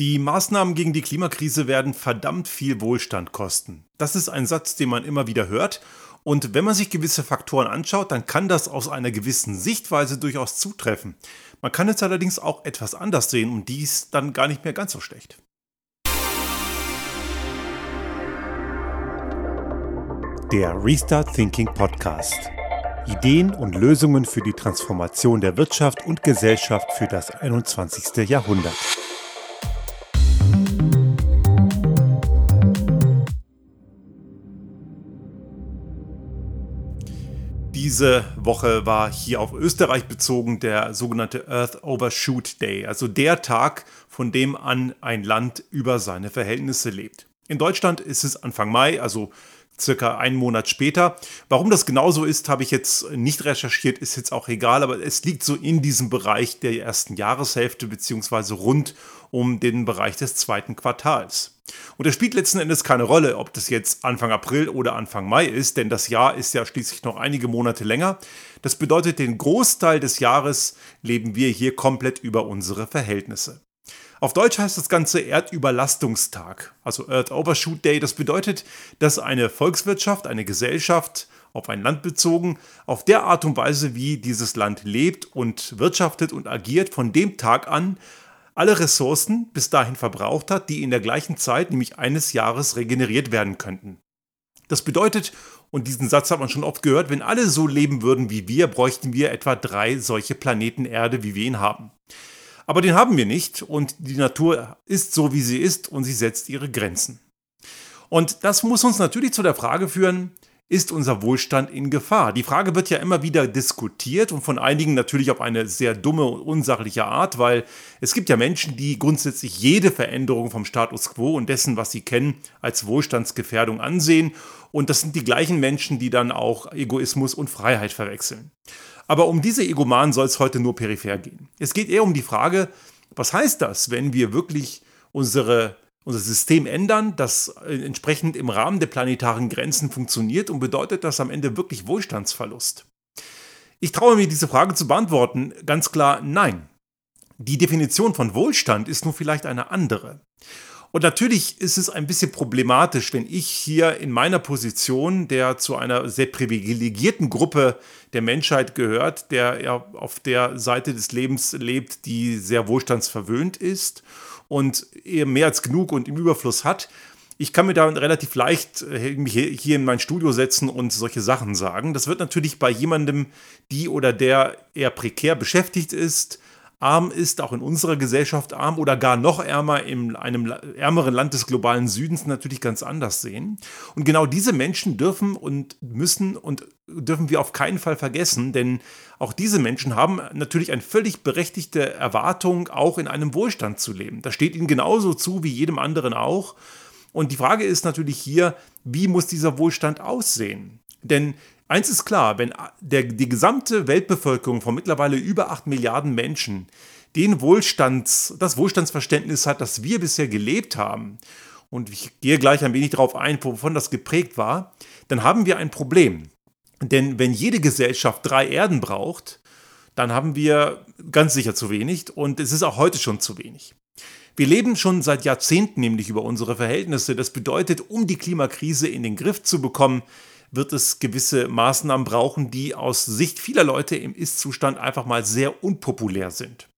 Die Maßnahmen gegen die Klimakrise werden verdammt viel Wohlstand kosten. Das ist ein Satz, den man immer wieder hört. Und wenn man sich gewisse Faktoren anschaut, dann kann das aus einer gewissen Sichtweise durchaus zutreffen. Man kann es allerdings auch etwas anders sehen und dies dann gar nicht mehr ganz so schlecht. Der Restart Thinking Podcast. Ideen und Lösungen für die Transformation der Wirtschaft und Gesellschaft für das 21. Jahrhundert. Diese Woche war hier auf Österreich bezogen der sogenannte Earth Overshoot Day, also der Tag, von dem an ein Land über seine Verhältnisse lebt. In Deutschland ist es Anfang Mai, also circa einen Monat später. Warum das genauso ist, habe ich jetzt nicht recherchiert, ist jetzt auch egal, aber es liegt so in diesem Bereich der ersten Jahreshälfte beziehungsweise rund um den Bereich des zweiten Quartals. Und es spielt letzten Endes keine Rolle, ob das jetzt Anfang April oder Anfang Mai ist, denn das Jahr ist ja schließlich noch einige Monate länger. Das bedeutet, den Großteil des Jahres leben wir hier komplett über unsere Verhältnisse. Auf Deutsch heißt das Ganze Erdüberlastungstag, also Earth Overshoot Day. Das bedeutet, dass eine Volkswirtschaft, eine Gesellschaft, auf ein Land bezogen, auf der Art und Weise, wie dieses Land lebt und wirtschaftet und agiert, von dem Tag an alle Ressourcen bis dahin verbraucht hat, die in der gleichen Zeit, nämlich eines Jahres, regeneriert werden könnten. Das bedeutet, und diesen Satz hat man schon oft gehört, wenn alle so leben würden wie wir, bräuchten wir etwa drei solche Planeten Erde, wie wir ihn haben. Aber den haben wir nicht und die Natur ist so, wie sie ist und sie setzt ihre Grenzen. Und das muss uns natürlich zu der Frage führen, ist unser Wohlstand in Gefahr? Die Frage wird ja immer wieder diskutiert und von einigen natürlich auf eine sehr dumme und unsachliche Art, weil es gibt ja Menschen, die grundsätzlich jede Veränderung vom Status quo und dessen, was sie kennen, als Wohlstandsgefährdung ansehen. Und das sind die gleichen Menschen, die dann auch Egoismus und Freiheit verwechseln. Aber um diese Egomanen soll es heute nur peripher gehen. Es geht eher um die Frage, was heißt das, wenn wir wirklich unsere, unser System ändern, das entsprechend im Rahmen der planetaren Grenzen funktioniert und bedeutet das am Ende wirklich Wohlstandsverlust? Ich traue mir diese Frage zu beantworten, ganz klar nein. Die Definition von Wohlstand ist nur vielleicht eine andere. Und natürlich ist es ein bisschen problematisch, wenn ich hier in meiner Position, der zu einer sehr privilegierten Gruppe der Menschheit gehört, der ja auf der Seite des Lebens lebt, die sehr wohlstandsverwöhnt ist und eher mehr als genug und im Überfluss hat, ich kann mir da relativ leicht äh, mich hier in mein Studio setzen und solche Sachen sagen. Das wird natürlich bei jemandem, die oder der eher prekär beschäftigt ist, arm ist, auch in unserer Gesellschaft arm oder gar noch ärmer in einem ärmeren Land des globalen Südens natürlich ganz anders sehen. Und genau diese Menschen dürfen und müssen und dürfen wir auf keinen Fall vergessen, denn auch diese Menschen haben natürlich eine völlig berechtigte Erwartung, auch in einem Wohlstand zu leben. Das steht ihnen genauso zu wie jedem anderen auch. Und die Frage ist natürlich hier, wie muss dieser Wohlstand aussehen? Denn Eins ist klar, wenn der, die gesamte Weltbevölkerung von mittlerweile über 8 Milliarden Menschen den Wohlstands, das Wohlstandsverständnis hat, das wir bisher gelebt haben, und ich gehe gleich ein wenig darauf ein, wovon das geprägt war, dann haben wir ein Problem. Denn wenn jede Gesellschaft drei Erden braucht, dann haben wir ganz sicher zu wenig und es ist auch heute schon zu wenig. Wir leben schon seit Jahrzehnten nämlich über unsere Verhältnisse. Das bedeutet, um die Klimakrise in den Griff zu bekommen, wird es gewisse Maßnahmen brauchen, die aus Sicht vieler Leute im Ist-Zustand einfach mal sehr unpopulär sind.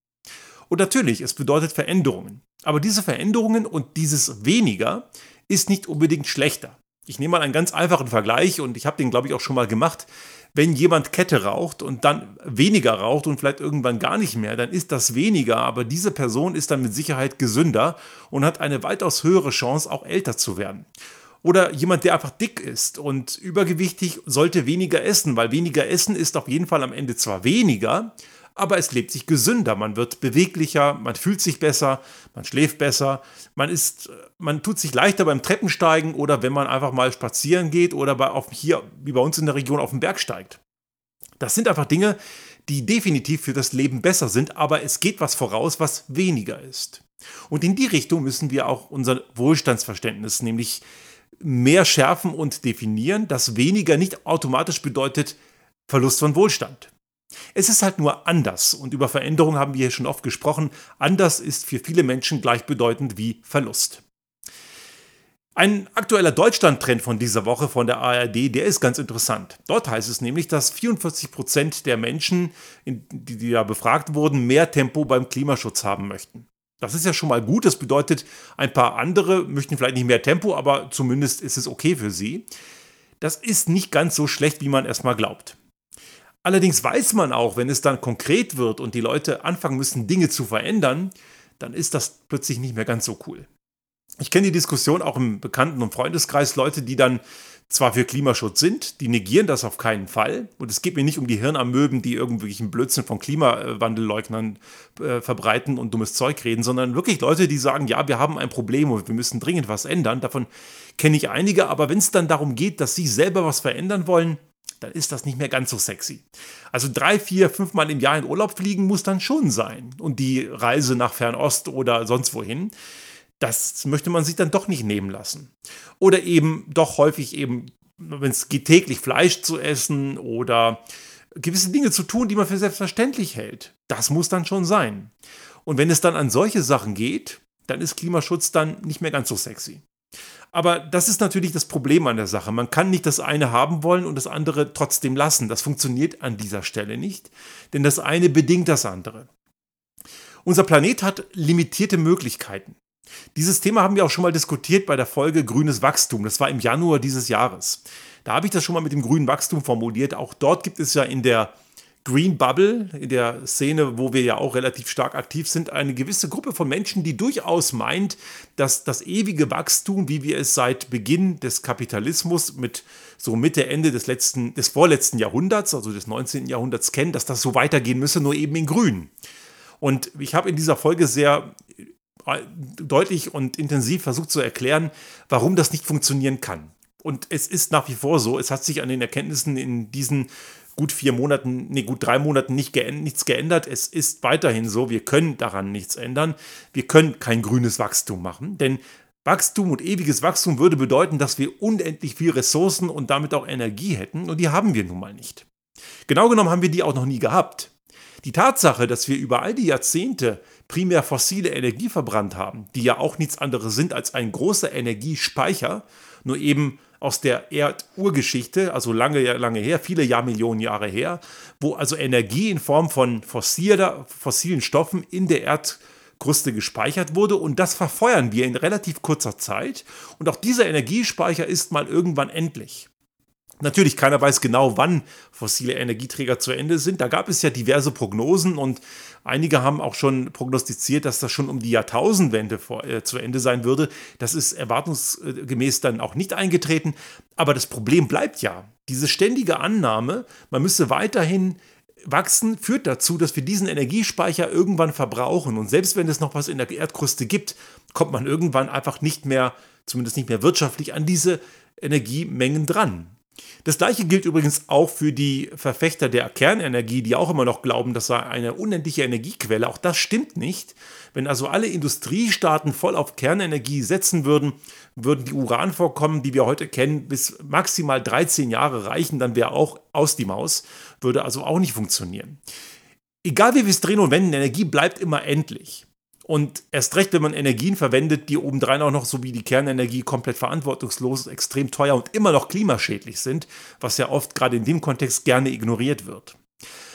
Und natürlich, es bedeutet Veränderungen. Aber diese Veränderungen und dieses weniger ist nicht unbedingt schlechter. Ich nehme mal einen ganz einfachen Vergleich und ich habe den, glaube ich, auch schon mal gemacht. Wenn jemand Kette raucht und dann weniger raucht und vielleicht irgendwann gar nicht mehr, dann ist das weniger, aber diese Person ist dann mit Sicherheit gesünder und hat eine weitaus höhere Chance, auch älter zu werden. Oder jemand, der einfach dick ist und übergewichtig, sollte weniger essen, weil weniger Essen ist auf jeden Fall am Ende zwar weniger, aber es lebt sich gesünder, man wird beweglicher, man fühlt sich besser, man schläft besser, man ist, man tut sich leichter beim Treppensteigen oder wenn man einfach mal spazieren geht oder bei, auf, hier, wie bei uns in der Region, auf den Berg steigt. Das sind einfach Dinge, die definitiv für das Leben besser sind, aber es geht was voraus, was weniger ist. Und in die Richtung müssen wir auch unser Wohlstandsverständnis, nämlich mehr schärfen und definieren, dass weniger nicht automatisch bedeutet Verlust von Wohlstand. Es ist halt nur anders und über Veränderung haben wir hier schon oft gesprochen. Anders ist für viele Menschen gleichbedeutend wie Verlust. Ein aktueller Deutschland-Trend von dieser Woche von der ARD, der ist ganz interessant. Dort heißt es nämlich, dass 44 Prozent der Menschen, die da befragt wurden, mehr Tempo beim Klimaschutz haben möchten. Das ist ja schon mal gut. Das bedeutet, ein paar andere möchten vielleicht nicht mehr Tempo, aber zumindest ist es okay für sie. Das ist nicht ganz so schlecht, wie man erstmal glaubt. Allerdings weiß man auch, wenn es dann konkret wird und die Leute anfangen müssen, Dinge zu verändern, dann ist das plötzlich nicht mehr ganz so cool. Ich kenne die Diskussion auch im Bekannten- und Freundeskreis, Leute, die dann zwar für Klimaschutz sind, die negieren das auf keinen Fall. Und es geht mir nicht um die Hirnamöben, die irgendwelchen Blödsinn von Klimawandelleugnern äh, verbreiten und dummes Zeug reden, sondern wirklich Leute, die sagen, ja, wir haben ein Problem und wir müssen dringend was ändern. Davon kenne ich einige, aber wenn es dann darum geht, dass sie selber was verändern wollen, dann ist das nicht mehr ganz so sexy. Also drei, vier, fünfmal im Jahr in Urlaub fliegen muss dann schon sein. Und die Reise nach Fernost oder sonst wohin, das möchte man sich dann doch nicht nehmen lassen. Oder eben doch häufig eben, wenn es geht, täglich Fleisch zu essen oder gewisse Dinge zu tun, die man für selbstverständlich hält. Das muss dann schon sein. Und wenn es dann an solche Sachen geht, dann ist Klimaschutz dann nicht mehr ganz so sexy. Aber das ist natürlich das Problem an der Sache. Man kann nicht das eine haben wollen und das andere trotzdem lassen. Das funktioniert an dieser Stelle nicht, denn das eine bedingt das andere. Unser Planet hat limitierte Möglichkeiten. Dieses Thema haben wir auch schon mal diskutiert bei der Folge Grünes Wachstum. Das war im Januar dieses Jahres. Da habe ich das schon mal mit dem grünen Wachstum formuliert. Auch dort gibt es ja in der Green Bubble, in der Szene, wo wir ja auch relativ stark aktiv sind, eine gewisse Gruppe von Menschen, die durchaus meint, dass das ewige Wachstum, wie wir es seit Beginn des Kapitalismus mit so Mitte, Ende des letzten, des vorletzten Jahrhunderts, also des 19. Jahrhunderts kennen, dass das so weitergehen müsse, nur eben in Grün. Und ich habe in dieser Folge sehr deutlich und intensiv versucht zu erklären, warum das nicht funktionieren kann. Und es ist nach wie vor so, es hat sich an den Erkenntnissen in diesen gut vier Monaten, nee, gut drei Monaten nicht geändert, nichts geändert. Es ist weiterhin so, wir können daran nichts ändern. Wir können kein grünes Wachstum machen, denn Wachstum und ewiges Wachstum würde bedeuten, dass wir unendlich viel Ressourcen und damit auch Energie hätten und die haben wir nun mal nicht. Genau genommen haben wir die auch noch nie gehabt. Die Tatsache, dass wir über all die Jahrzehnte primär fossile Energie verbrannt haben, die ja auch nichts anderes sind als ein großer Energiespeicher, nur eben aus der Erdurgeschichte, also lange, lange her, viele Jahrmillionen Jahre her, wo also Energie in Form von fossiler, fossilen Stoffen in der Erdkruste gespeichert wurde und das verfeuern wir in relativ kurzer Zeit und auch dieser Energiespeicher ist mal irgendwann endlich. Natürlich, keiner weiß genau, wann fossile Energieträger zu Ende sind. Da gab es ja diverse Prognosen und einige haben auch schon prognostiziert, dass das schon um die Jahrtausendwende vor, äh, zu Ende sein würde. Das ist erwartungsgemäß dann auch nicht eingetreten. Aber das Problem bleibt ja. Diese ständige Annahme, man müsse weiterhin wachsen, führt dazu, dass wir diesen Energiespeicher irgendwann verbrauchen. Und selbst wenn es noch was in der Erdkruste gibt, kommt man irgendwann einfach nicht mehr, zumindest nicht mehr wirtschaftlich, an diese Energiemengen dran. Das gleiche gilt übrigens auch für die Verfechter der Kernenergie, die auch immer noch glauben, das sei eine unendliche Energiequelle. Auch das stimmt nicht. Wenn also alle Industriestaaten voll auf Kernenergie setzen würden, würden die Uranvorkommen, die wir heute kennen, bis maximal 13 Jahre reichen, dann wäre auch aus die Maus, würde also auch nicht funktionieren. Egal wie wir es drehen und wenden, Energie bleibt immer endlich. Und erst recht, wenn man Energien verwendet, die obendrein auch noch so wie die Kernenergie komplett verantwortungslos, extrem teuer und immer noch klimaschädlich sind, was ja oft gerade in dem Kontext gerne ignoriert wird.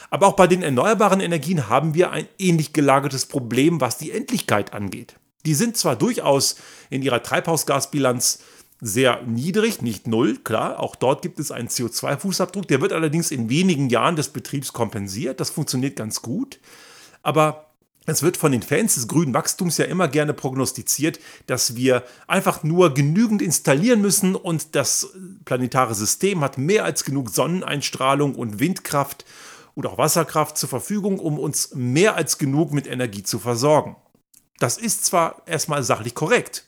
Aber auch bei den erneuerbaren Energien haben wir ein ähnlich gelagertes Problem, was die Endlichkeit angeht. Die sind zwar durchaus in ihrer Treibhausgasbilanz sehr niedrig, nicht null, klar, auch dort gibt es einen CO2-Fußabdruck, der wird allerdings in wenigen Jahren des Betriebs kompensiert, das funktioniert ganz gut, aber es wird von den Fans des grünen Wachstums ja immer gerne prognostiziert, dass wir einfach nur genügend installieren müssen und das planetare System hat mehr als genug Sonneneinstrahlung und Windkraft oder auch Wasserkraft zur Verfügung, um uns mehr als genug mit Energie zu versorgen. Das ist zwar erstmal sachlich korrekt.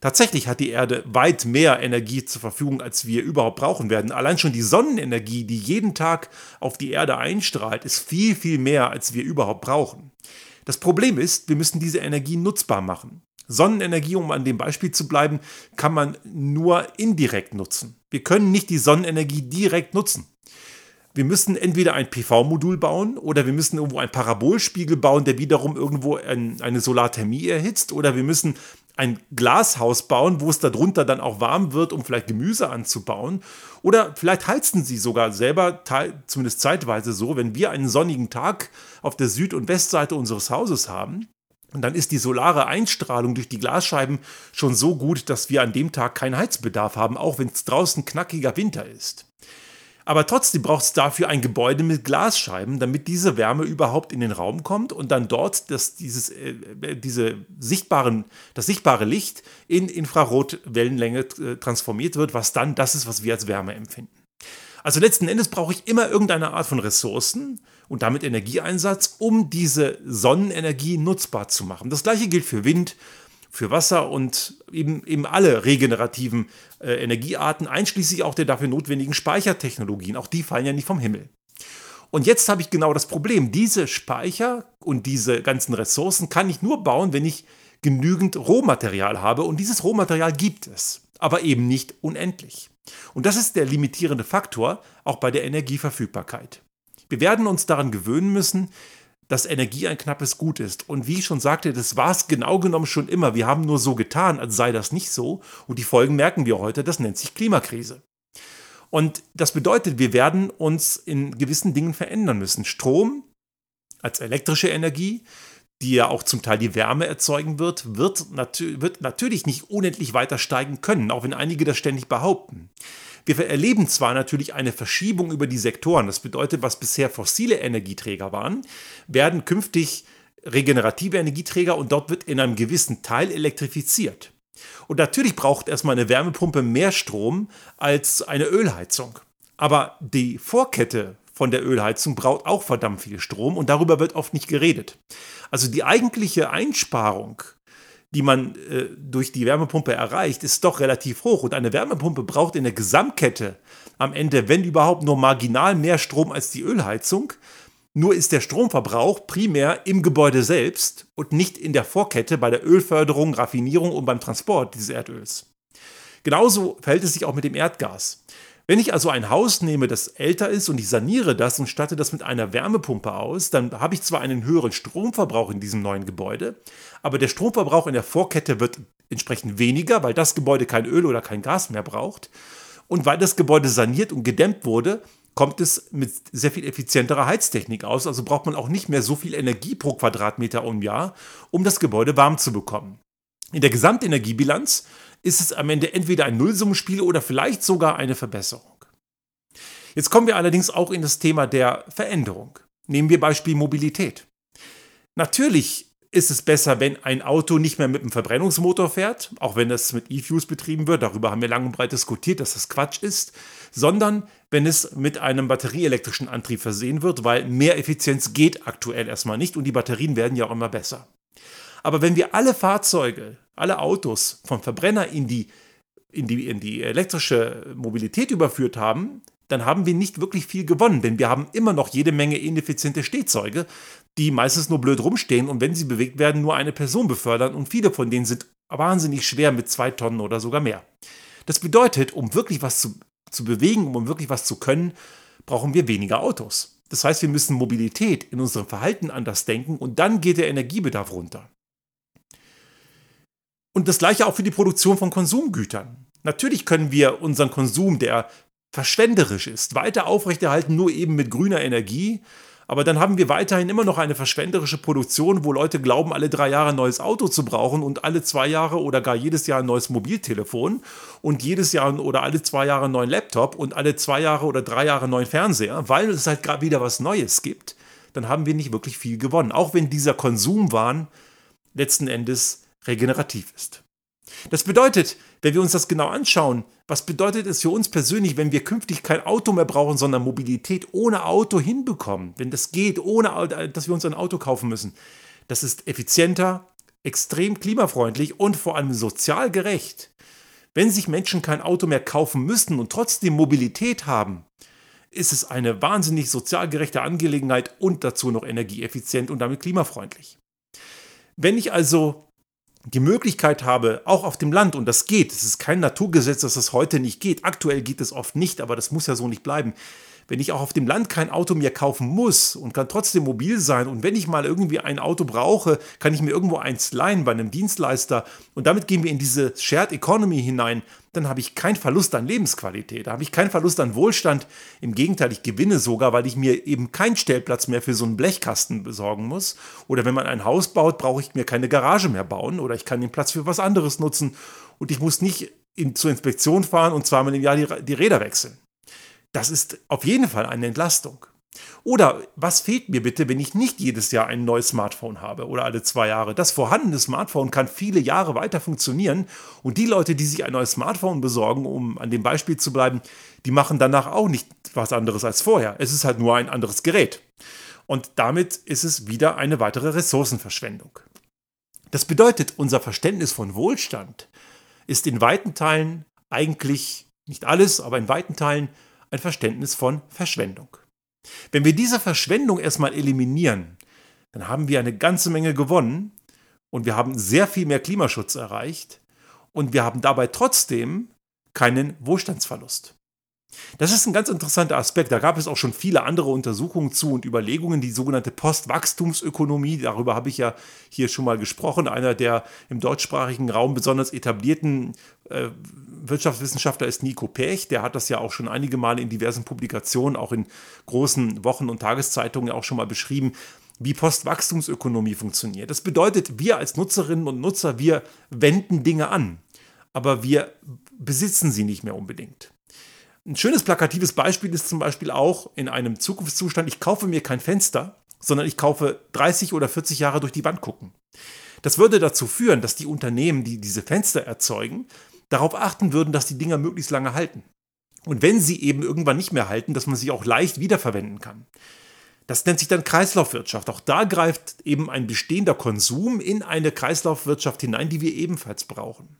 Tatsächlich hat die Erde weit mehr Energie zur Verfügung, als wir überhaupt brauchen werden. Allein schon die Sonnenenergie, die jeden Tag auf die Erde einstrahlt, ist viel, viel mehr, als wir überhaupt brauchen. Das Problem ist, wir müssen diese Energie nutzbar machen. Sonnenenergie, um an dem Beispiel zu bleiben, kann man nur indirekt nutzen. Wir können nicht die Sonnenenergie direkt nutzen. wir müssen entweder ein PV-Modul bauen oder wir müssen irgendwo einen Parabolspiegel bauen, der wiederum irgendwo ein, eine Solarthermie erhitzt oder wir müssen ein Glashaus bauen, wo es darunter dann auch warm wird, um vielleicht Gemüse anzubauen. Oder vielleicht heizen sie sogar selber, zumindest zeitweise so, wenn wir einen sonnigen Tag auf der Süd- und Westseite unseres Hauses haben. Und dann ist die solare Einstrahlung durch die Glasscheiben schon so gut, dass wir an dem Tag keinen Heizbedarf haben, auch wenn es draußen knackiger Winter ist. Aber trotzdem braucht es dafür ein Gebäude mit Glasscheiben, damit diese Wärme überhaupt in den Raum kommt und dann dort das, dieses, äh, äh diese sichtbaren, das sichtbare Licht in Infrarotwellenlänge äh, transformiert wird, was dann das ist, was wir als Wärme empfinden. Also letzten Endes brauche ich immer irgendeine Art von Ressourcen und damit Energieeinsatz, um diese Sonnenenergie nutzbar zu machen. Das gleiche gilt für Wind, für Wasser und eben, eben alle regenerativen äh, Energiearten, einschließlich auch der dafür notwendigen Speichertechnologien. Auch die fallen ja nicht vom Himmel. Und jetzt habe ich genau das Problem. Diese Speicher und diese ganzen Ressourcen kann ich nur bauen, wenn ich genügend Rohmaterial habe. Und dieses Rohmaterial gibt es, aber eben nicht unendlich. Und das ist der limitierende Faktor auch bei der Energieverfügbarkeit. Wir werden uns daran gewöhnen müssen, dass Energie ein knappes Gut ist. Und wie ich schon sagte, das war es genau genommen schon immer. Wir haben nur so getan, als sei das nicht so. Und die Folgen merken wir heute. Das nennt sich Klimakrise. Und das bedeutet, wir werden uns in gewissen Dingen verändern müssen. Strom als elektrische Energie, die ja auch zum Teil die Wärme erzeugen wird, wird, natür wird natürlich nicht unendlich weiter steigen können, auch wenn einige das ständig behaupten. Wir erleben zwar natürlich eine Verschiebung über die Sektoren, das bedeutet, was bisher fossile Energieträger waren, werden künftig regenerative Energieträger und dort wird in einem gewissen Teil elektrifiziert. Und natürlich braucht erstmal eine Wärmepumpe mehr Strom als eine Ölheizung. Aber die Vorkette von der Ölheizung braucht auch verdammt viel Strom und darüber wird oft nicht geredet. Also die eigentliche Einsparung die man äh, durch die Wärmepumpe erreicht, ist doch relativ hoch. Und eine Wärmepumpe braucht in der Gesamtkette am Ende, wenn überhaupt, nur marginal mehr Strom als die Ölheizung. Nur ist der Stromverbrauch primär im Gebäude selbst und nicht in der Vorkette bei der Ölförderung, Raffinierung und beim Transport dieses Erdöls. Genauso verhält es sich auch mit dem Erdgas. Wenn ich also ein Haus nehme, das älter ist und ich saniere das und statte das mit einer Wärmepumpe aus, dann habe ich zwar einen höheren Stromverbrauch in diesem neuen Gebäude, aber der Stromverbrauch in der Vorkette wird entsprechend weniger, weil das Gebäude kein Öl oder kein Gas mehr braucht. Und weil das Gebäude saniert und gedämmt wurde, kommt es mit sehr viel effizienterer Heiztechnik aus. Also braucht man auch nicht mehr so viel Energie pro Quadratmeter im Jahr, um das Gebäude warm zu bekommen. In der Gesamtenergiebilanz ist es am Ende entweder ein Nullsummenspiel oder vielleicht sogar eine Verbesserung. Jetzt kommen wir allerdings auch in das Thema der Veränderung. Nehmen wir Beispiel Mobilität. Natürlich ist es besser, wenn ein Auto nicht mehr mit einem Verbrennungsmotor fährt, auch wenn es mit E-Fuels betrieben wird, darüber haben wir lang und breit diskutiert, dass das Quatsch ist, sondern wenn es mit einem batterieelektrischen Antrieb versehen wird, weil mehr Effizienz geht aktuell erstmal nicht und die Batterien werden ja auch immer besser. Aber wenn wir alle Fahrzeuge, alle Autos vom Verbrenner in die, in die, in die elektrische Mobilität überführt haben, dann haben wir nicht wirklich viel gewonnen, denn wir haben immer noch jede Menge ineffiziente Stehzeuge, die meistens nur blöd rumstehen und wenn sie bewegt werden, nur eine Person befördern und viele von denen sind wahnsinnig schwer mit zwei Tonnen oder sogar mehr. Das bedeutet, um wirklich was zu, zu bewegen, um wirklich was zu können, brauchen wir weniger Autos. Das heißt, wir müssen Mobilität in unserem Verhalten anders denken und dann geht der Energiebedarf runter. Und das gleiche auch für die Produktion von Konsumgütern. Natürlich können wir unseren Konsum, der verschwenderisch ist, weiter aufrechterhalten, nur eben mit grüner Energie. Aber dann haben wir weiterhin immer noch eine verschwenderische Produktion, wo Leute glauben, alle drei Jahre ein neues Auto zu brauchen und alle zwei Jahre oder gar jedes Jahr ein neues Mobiltelefon und jedes Jahr oder alle zwei Jahre einen neuen Laptop und alle zwei Jahre oder drei Jahre einen neuen Fernseher, weil es halt gerade wieder was Neues gibt. Dann haben wir nicht wirklich viel gewonnen. Auch wenn dieser Konsumwahn letzten Endes regenerativ ist. Das bedeutet, wenn wir uns das genau anschauen, was bedeutet es für uns persönlich, wenn wir künftig kein Auto mehr brauchen, sondern Mobilität ohne Auto hinbekommen? Wenn das geht, ohne dass wir uns ein Auto kaufen müssen. Das ist effizienter, extrem klimafreundlich und vor allem sozial gerecht. Wenn sich Menschen kein Auto mehr kaufen müssen und trotzdem Mobilität haben, ist es eine wahnsinnig sozial gerechte Angelegenheit und dazu noch energieeffizient und damit klimafreundlich. Wenn ich also die Möglichkeit habe, auch auf dem Land, und das geht, es ist kein Naturgesetz, dass das heute nicht geht, aktuell geht es oft nicht, aber das muss ja so nicht bleiben. Wenn ich auch auf dem Land kein Auto mehr kaufen muss und kann trotzdem mobil sein und wenn ich mal irgendwie ein Auto brauche, kann ich mir irgendwo eins leihen bei einem Dienstleister und damit gehen wir in diese Shared Economy hinein, dann habe ich keinen Verlust an Lebensqualität, da habe ich keinen Verlust an Wohlstand. Im Gegenteil, ich gewinne sogar, weil ich mir eben keinen Stellplatz mehr für so einen Blechkasten besorgen muss. Oder wenn man ein Haus baut, brauche ich mir keine Garage mehr bauen oder ich kann den Platz für was anderes nutzen und ich muss nicht in, zur Inspektion fahren und zweimal im Jahr die, die Räder wechseln. Das ist auf jeden Fall eine Entlastung. Oder was fehlt mir bitte, wenn ich nicht jedes Jahr ein neues Smartphone habe oder alle zwei Jahre? Das vorhandene Smartphone kann viele Jahre weiter funktionieren und die Leute, die sich ein neues Smartphone besorgen, um an dem Beispiel zu bleiben, die machen danach auch nicht was anderes als vorher. Es ist halt nur ein anderes Gerät. Und damit ist es wieder eine weitere Ressourcenverschwendung. Das bedeutet, unser Verständnis von Wohlstand ist in weiten Teilen eigentlich, nicht alles, aber in weiten Teilen ein Verständnis von Verschwendung. Wenn wir diese Verschwendung erstmal eliminieren, dann haben wir eine ganze Menge gewonnen und wir haben sehr viel mehr Klimaschutz erreicht und wir haben dabei trotzdem keinen Wohlstandsverlust. Das ist ein ganz interessanter Aspekt. Da gab es auch schon viele andere Untersuchungen zu und Überlegungen, die sogenannte Postwachstumsökonomie. Darüber habe ich ja hier schon mal gesprochen. Einer der im deutschsprachigen Raum besonders etablierten Wirtschaftswissenschaftler ist Nico Pech. Der hat das ja auch schon einige Male in diversen Publikationen, auch in großen Wochen- und Tageszeitungen auch schon mal beschrieben wie Postwachstumsökonomie funktioniert. Das bedeutet, wir als Nutzerinnen und Nutzer, wir wenden Dinge an, aber wir besitzen sie nicht mehr unbedingt. Ein schönes plakatives Beispiel ist zum Beispiel auch in einem Zukunftszustand, ich kaufe mir kein Fenster, sondern ich kaufe 30 oder 40 Jahre durch die Wand gucken. Das würde dazu führen, dass die Unternehmen, die diese Fenster erzeugen, darauf achten würden, dass die Dinger möglichst lange halten. Und wenn sie eben irgendwann nicht mehr halten, dass man sie auch leicht wiederverwenden kann. Das nennt sich dann Kreislaufwirtschaft. Auch da greift eben ein bestehender Konsum in eine Kreislaufwirtschaft hinein, die wir ebenfalls brauchen.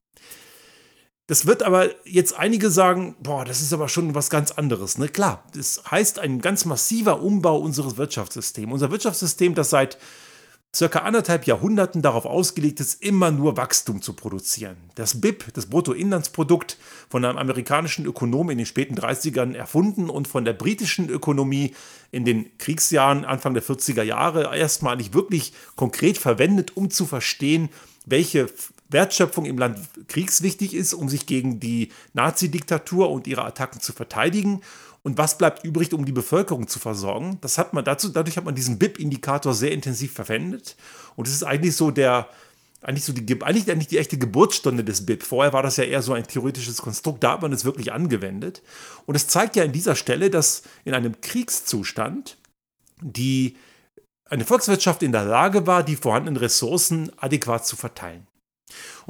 Das wird aber jetzt einige sagen, boah, das ist aber schon was ganz anderes. Ne? Klar, das heißt ein ganz massiver Umbau unseres Wirtschaftssystems. Unser Wirtschaftssystem, das seit circa anderthalb Jahrhunderten darauf ausgelegt ist, immer nur Wachstum zu produzieren. Das BIP, das Bruttoinlandsprodukt, von einem amerikanischen Ökonom in den späten 30ern erfunden und von der britischen Ökonomie in den Kriegsjahren Anfang der 40er Jahre erstmalig wirklich konkret verwendet, um zu verstehen, welche Wertschöpfung im Land kriegswichtig ist, um sich gegen die Nazi-Diktatur und ihre Attacken zu verteidigen. Und was bleibt übrig, um die Bevölkerung zu versorgen? Das hat man dazu, dadurch hat man diesen BIP-Indikator sehr intensiv verwendet. Und es ist eigentlich so der, eigentlich so die, eigentlich, eigentlich die echte Geburtsstunde des BIP. Vorher war das ja eher so ein theoretisches Konstrukt, da hat man es wirklich angewendet. Und es zeigt ja an dieser Stelle, dass in einem Kriegszustand die eine Volkswirtschaft in der Lage war, die vorhandenen Ressourcen adäquat zu verteilen.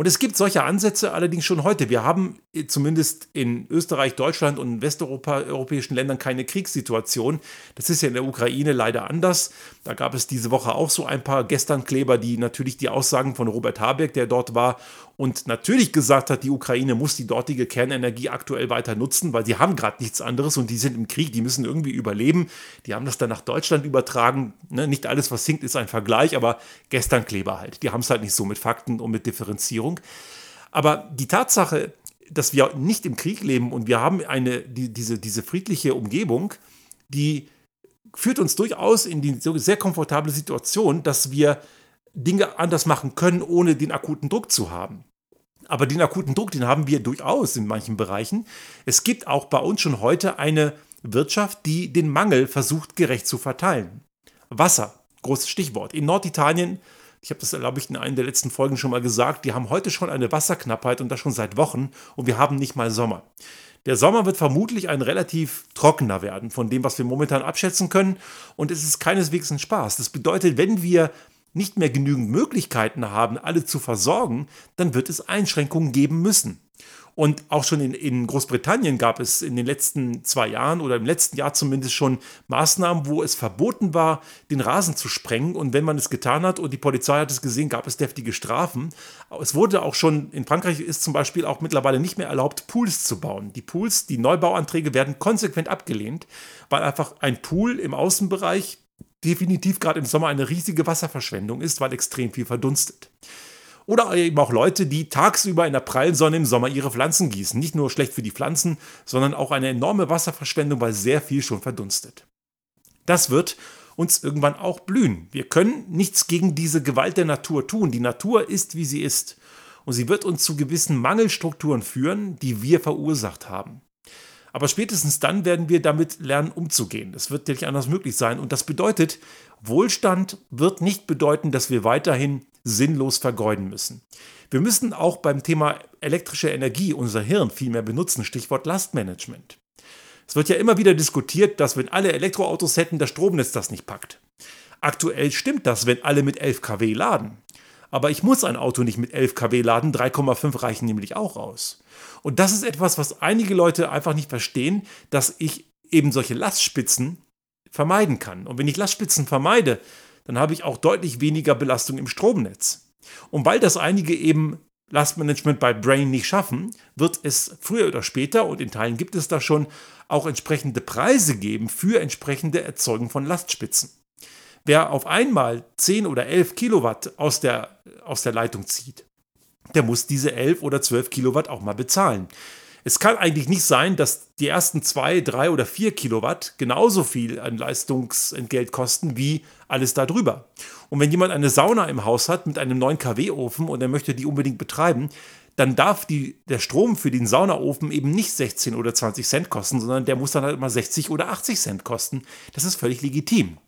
Und es gibt solche Ansätze allerdings schon heute. Wir haben zumindest in Österreich, Deutschland und westeuropäischen Ländern keine Kriegssituation. Das ist ja in der Ukraine leider anders. Da gab es diese Woche auch so ein paar Gesternkleber, die natürlich die Aussagen von Robert Habeck, der dort war, und natürlich gesagt hat, die Ukraine muss die dortige Kernenergie aktuell weiter nutzen, weil sie haben gerade nichts anderes und die sind im Krieg, die müssen irgendwie überleben. Die haben das dann nach Deutschland übertragen. Ne? Nicht alles, was sinkt, ist ein Vergleich, aber gestern Kleber halt. Die haben es halt nicht so mit Fakten und mit Differenzierung. Aber die Tatsache, dass wir nicht im Krieg leben und wir haben eine, die, diese, diese friedliche Umgebung, die führt uns durchaus in die sehr komfortable Situation, dass wir Dinge anders machen können, ohne den akuten Druck zu haben. Aber den akuten Druck, den haben wir durchaus in manchen Bereichen. Es gibt auch bei uns schon heute eine Wirtschaft, die den Mangel versucht gerecht zu verteilen. Wasser, großes Stichwort. In Norditalien, ich habe das, glaube ich, in einer der letzten Folgen schon mal gesagt, die haben heute schon eine Wasserknappheit und das schon seit Wochen und wir haben nicht mal Sommer. Der Sommer wird vermutlich ein relativ trockener werden von dem, was wir momentan abschätzen können. Und es ist keineswegs ein Spaß. Das bedeutet, wenn wir nicht mehr genügend Möglichkeiten haben, alle zu versorgen, dann wird es Einschränkungen geben müssen. Und auch schon in, in, Großbritannien gab es in den letzten zwei Jahren oder im letzten Jahr zumindest schon Maßnahmen, wo es verboten war, den Rasen zu sprengen. Und wenn man es getan hat und die Polizei hat es gesehen, gab es deftige Strafen. Es wurde auch schon, in Frankreich ist zum Beispiel auch mittlerweile nicht mehr erlaubt, Pools zu bauen. Die Pools, die Neubauanträge werden konsequent abgelehnt, weil einfach ein Pool im Außenbereich definitiv gerade im Sommer eine riesige Wasserverschwendung ist, weil extrem viel verdunstet. Oder eben auch Leute, die tagsüber in der prallen Sonne im Sommer ihre Pflanzen gießen. Nicht nur schlecht für die Pflanzen, sondern auch eine enorme Wasserverschwendung, weil sehr viel schon verdunstet. Das wird uns irgendwann auch blühen. Wir können nichts gegen diese Gewalt der Natur tun. Die Natur ist, wie sie ist. Und sie wird uns zu gewissen Mangelstrukturen führen, die wir verursacht haben. Aber spätestens dann werden wir damit lernen, umzugehen. Das wird nicht anders möglich sein. Und das bedeutet, Wohlstand wird nicht bedeuten, dass wir weiterhin sinnlos vergeuden müssen. Wir müssen auch beim Thema elektrische Energie unser Hirn viel mehr benutzen. Stichwort Lastmanagement. Es wird ja immer wieder diskutiert, dass wenn alle Elektroautos hätten, das Stromnetz das nicht packt. Aktuell stimmt das, wenn alle mit 11 kW laden. Aber ich muss ein Auto nicht mit 11 kW laden, 3,5 reichen nämlich auch aus. Und das ist etwas, was einige Leute einfach nicht verstehen, dass ich eben solche Lastspitzen vermeiden kann. Und wenn ich Lastspitzen vermeide, dann habe ich auch deutlich weniger Belastung im Stromnetz. Und weil das einige eben Lastmanagement bei Brain nicht schaffen, wird es früher oder später, und in Teilen gibt es da schon, auch entsprechende Preise geben für entsprechende Erzeugung von Lastspitzen. Wer auf einmal 10 oder 11 Kilowatt aus der, aus der Leitung zieht, der muss diese 11 oder 12 Kilowatt auch mal bezahlen. Es kann eigentlich nicht sein, dass die ersten 2, 3 oder 4 Kilowatt genauso viel an Leistungsentgelt kosten wie alles darüber. Und wenn jemand eine Sauna im Haus hat mit einem 9 kW-Ofen und er möchte die unbedingt betreiben, dann darf die, der Strom für den Saunaofen eben nicht 16 oder 20 Cent kosten, sondern der muss dann halt mal 60 oder 80 Cent kosten. Das ist völlig legitim.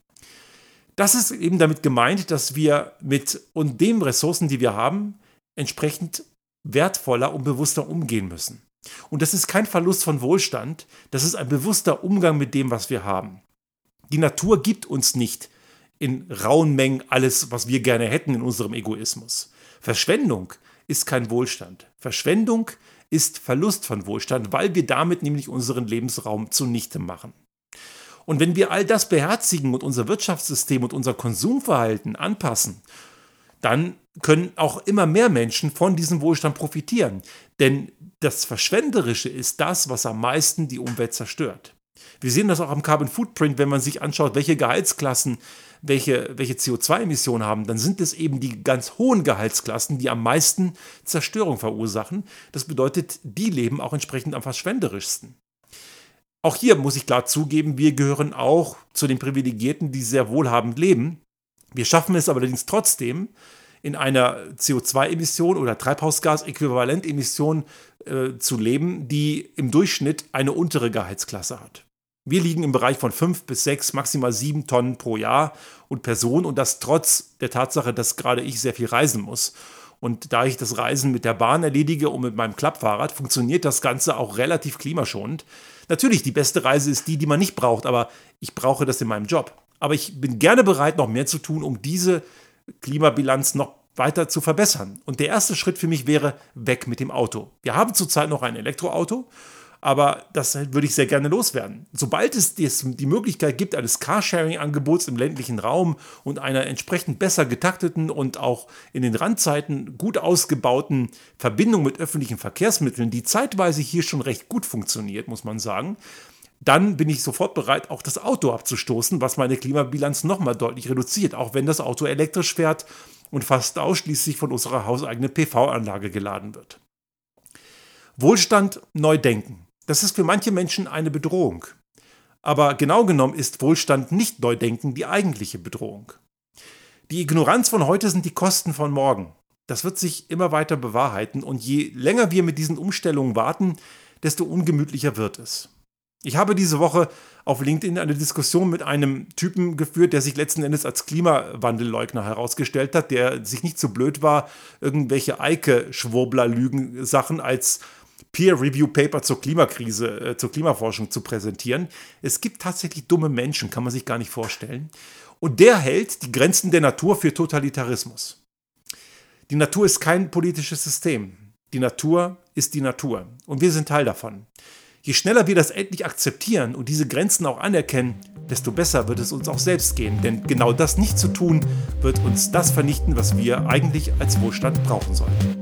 Das ist eben damit gemeint, dass wir mit und den Ressourcen, die wir haben, entsprechend wertvoller und bewusster umgehen müssen. Und das ist kein Verlust von Wohlstand, das ist ein bewusster Umgang mit dem, was wir haben. Die Natur gibt uns nicht in rauen Mengen alles, was wir gerne hätten in unserem Egoismus. Verschwendung ist kein Wohlstand. Verschwendung ist Verlust von Wohlstand, weil wir damit nämlich unseren Lebensraum zunichte machen. Und wenn wir all das beherzigen und unser Wirtschaftssystem und unser Konsumverhalten anpassen dann können auch immer mehr Menschen von diesem Wohlstand profitieren. Denn das Verschwenderische ist das, was am meisten die Umwelt zerstört. Wir sehen das auch am Carbon Footprint, wenn man sich anschaut, welche Gehaltsklassen welche, welche CO2-Emissionen haben, dann sind es eben die ganz hohen Gehaltsklassen, die am meisten Zerstörung verursachen. Das bedeutet, die leben auch entsprechend am verschwenderischsten. Auch hier muss ich klar zugeben, wir gehören auch zu den Privilegierten, die sehr wohlhabend leben. Wir schaffen es allerdings trotzdem, in einer CO2-Emission oder Treibhausgasäquivalentemission äh, zu leben, die im Durchschnitt eine untere Gehaltsklasse hat. Wir liegen im Bereich von 5 bis 6, maximal 7 Tonnen pro Jahr und Person und das trotz der Tatsache, dass gerade ich sehr viel reisen muss. Und da ich das Reisen mit der Bahn erledige und mit meinem Klappfahrrad, funktioniert das Ganze auch relativ klimaschonend. Natürlich, die beste Reise ist die, die man nicht braucht, aber ich brauche das in meinem Job. Aber ich bin gerne bereit, noch mehr zu tun, um diese Klimabilanz noch weiter zu verbessern. Und der erste Schritt für mich wäre weg mit dem Auto. Wir haben zurzeit noch ein Elektroauto, aber das würde ich sehr gerne loswerden. Sobald es die Möglichkeit gibt eines Carsharing-Angebots im ländlichen Raum und einer entsprechend besser getakteten und auch in den Randzeiten gut ausgebauten Verbindung mit öffentlichen Verkehrsmitteln, die zeitweise hier schon recht gut funktioniert, muss man sagen, dann bin ich sofort bereit, auch das Auto abzustoßen, was meine Klimabilanz nochmal deutlich reduziert, auch wenn das Auto elektrisch fährt und fast ausschließlich von unserer hauseigenen PV-Anlage geladen wird. Wohlstand neu denken. Das ist für manche Menschen eine Bedrohung. Aber genau genommen ist Wohlstand nicht Neudenken die eigentliche Bedrohung. Die Ignoranz von heute sind die Kosten von morgen. Das wird sich immer weiter bewahrheiten und je länger wir mit diesen Umstellungen warten, desto ungemütlicher wird es. Ich habe diese Woche auf LinkedIn eine Diskussion mit einem Typen geführt, der sich letzten Endes als Klimawandelleugner herausgestellt hat, der sich nicht so blöd war, irgendwelche Eike-Schwurbler-Lügen-Sachen als Peer-Review-Paper zur Klimakrise, äh, zur Klimaforschung zu präsentieren. Es gibt tatsächlich dumme Menschen, kann man sich gar nicht vorstellen. Und der hält die Grenzen der Natur für Totalitarismus. Die Natur ist kein politisches System. Die Natur ist die Natur. Und wir sind Teil davon. Je schneller wir das endlich akzeptieren und diese Grenzen auch anerkennen, desto besser wird es uns auch selbst gehen. Denn genau das nicht zu tun, wird uns das vernichten, was wir eigentlich als Wohlstand brauchen sollten.